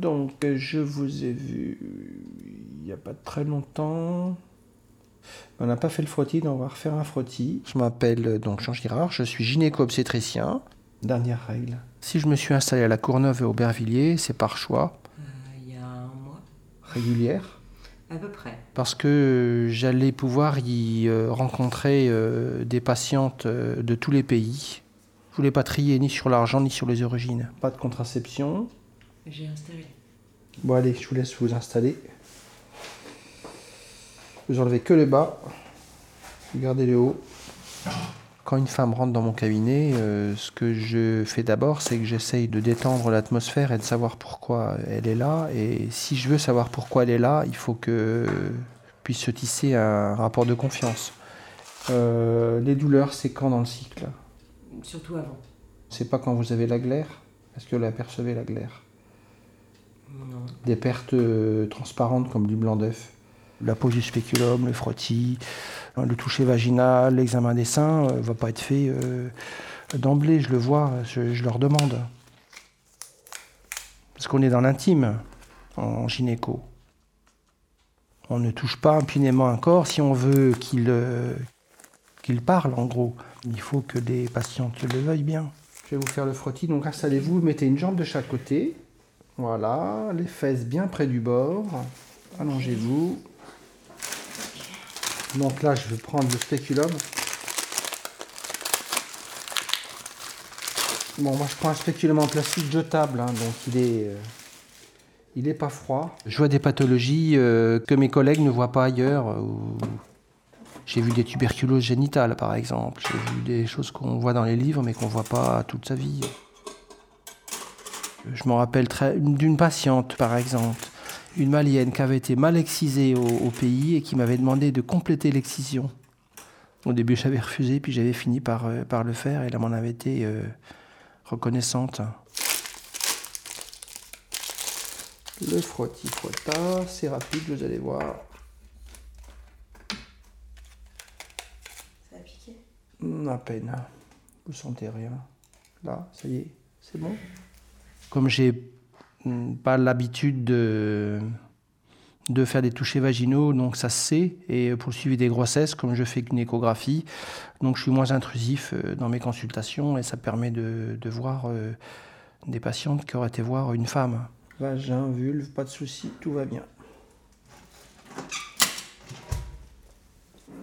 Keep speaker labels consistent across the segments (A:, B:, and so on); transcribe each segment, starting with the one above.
A: Donc, je vous ai vu il n'y a pas très longtemps. On n'a pas fait le frottis, donc on va refaire un frottis. Je m'appelle euh, donc Jean Girard, je suis gynéco-obstétricien. Dernière règle. Si je me suis installé à la Courneuve et au Aubervilliers, c'est par choix.
B: Euh, Il y a un mois,
A: Régulière.
B: à peu près.
A: Parce que j'allais pouvoir y euh, rencontrer euh, des patientes euh, de tous les pays. Je voulais pas trier ni sur l'argent ni sur les origines. Pas de contraception.
B: J'ai installé.
A: Bon allez, je vous laisse vous installer. Vous enlevez que le bas. Vous gardez le haut. Quand une femme rentre dans mon cabinet, euh, ce que je fais d'abord, c'est que j'essaye de détendre l'atmosphère et de savoir pourquoi elle est là. Et si je veux savoir pourquoi elle est là, il faut que puisse se tisser un rapport de confiance. Euh, les douleurs, c'est quand dans le cycle?
B: Surtout avant.
A: C'est pas quand vous avez la glaire? Est-ce que vous l'apercevez la glaire?
B: Non.
A: des pertes euh, transparentes comme du blanc d'œuf. La pose du spéculum, le frottis, euh, le toucher vaginal, l'examen des seins ne va pas être fait euh, d'emblée, je le vois, je, je leur demande. Parce qu'on est dans l'intime en gynéco. On ne touche pas impunément un corps si on veut qu'il euh, qu'il parle, en gros. Il faut que les patientes le veuillent bien. Je vais vous faire le frottis, donc installez-vous, mettez une jambe de chaque côté. Voilà, les fesses bien près du bord. Allongez-vous. Donc là, je vais prendre le spéculum. Bon, moi je prends un spéculum en plastique jetable, hein, donc il est, euh, il est pas froid. Je vois des pathologies euh, que mes collègues ne voient pas ailleurs. euh, J'ai vu des tuberculoses génitales, par exemple. J'ai vu des choses qu'on voit dans les livres, mais qu'on voit pas toute sa vie. Je me rappelle très- d'une patiente, par exemple, une malienne qui avait été mal excisée au, au pays et qui m'avait demandé de compléter l'excision. Au début, j'avais refusé, puis j'avais fini par, euh, par le faire, et elle m'en avait été euh, reconnaissante. Le frottis frotta, c'est rapide, vous allez voir.
B: Ça a piqué?
A: Hmm, À peine. Vous sentez rien. Là, ça y est, c'est bon? Comme j'ai hmm, pas l'habitude de, faire des touchés vaginaux, donc ça se sait. Et pour le suivi des grossesses, comme je fais qu'une échographie, donc je suis moins intrusif euh, dans mes consultations et ça permet de, voir euh, des patientes qui auraient été voir une femme. Vagin, vulve, pas de souci, tout va bien.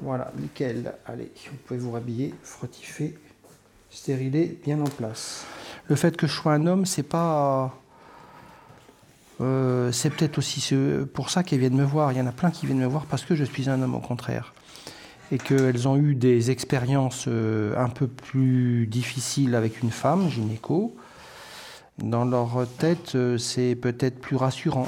A: Voilà, nickel. Allez, vous pouvez vous rhabiller, frottifé, stérilé, bien en place. Le fait que je sois un homme, c'est pas. euh, c'est peut-être aussi pour ça qu'elles viennent me voir. Il y en a plein qui viennent me voir parce que je suis un homme, au contraire. Et qu'elles ont eu des expériences euh, un peu plus difficiles avec une femme, gynéco. Dans leur tête, euh, c'est peut-être plus rassurant.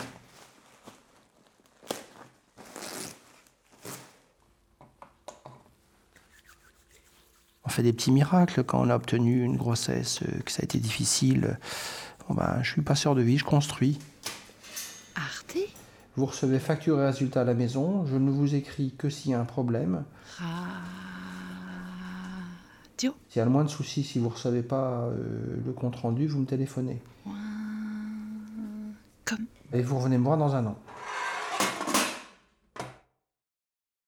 A: On fait des petits miracles quand on a obtenu une grossesse, euh, que ça a été difficile. Bon ben, je suis passeur de vie, je construis.
C: Arte?
A: Vous recevez facture et résultat à la maison. Je ne vous écris que s'il y a un problème.
C: Radio
A: S'il y a le moins de soucis, si vous ne recevez pas euh, le compte rendu, vous me téléphonez.
C: Comme
A: Et vous revenez me voir dans un an.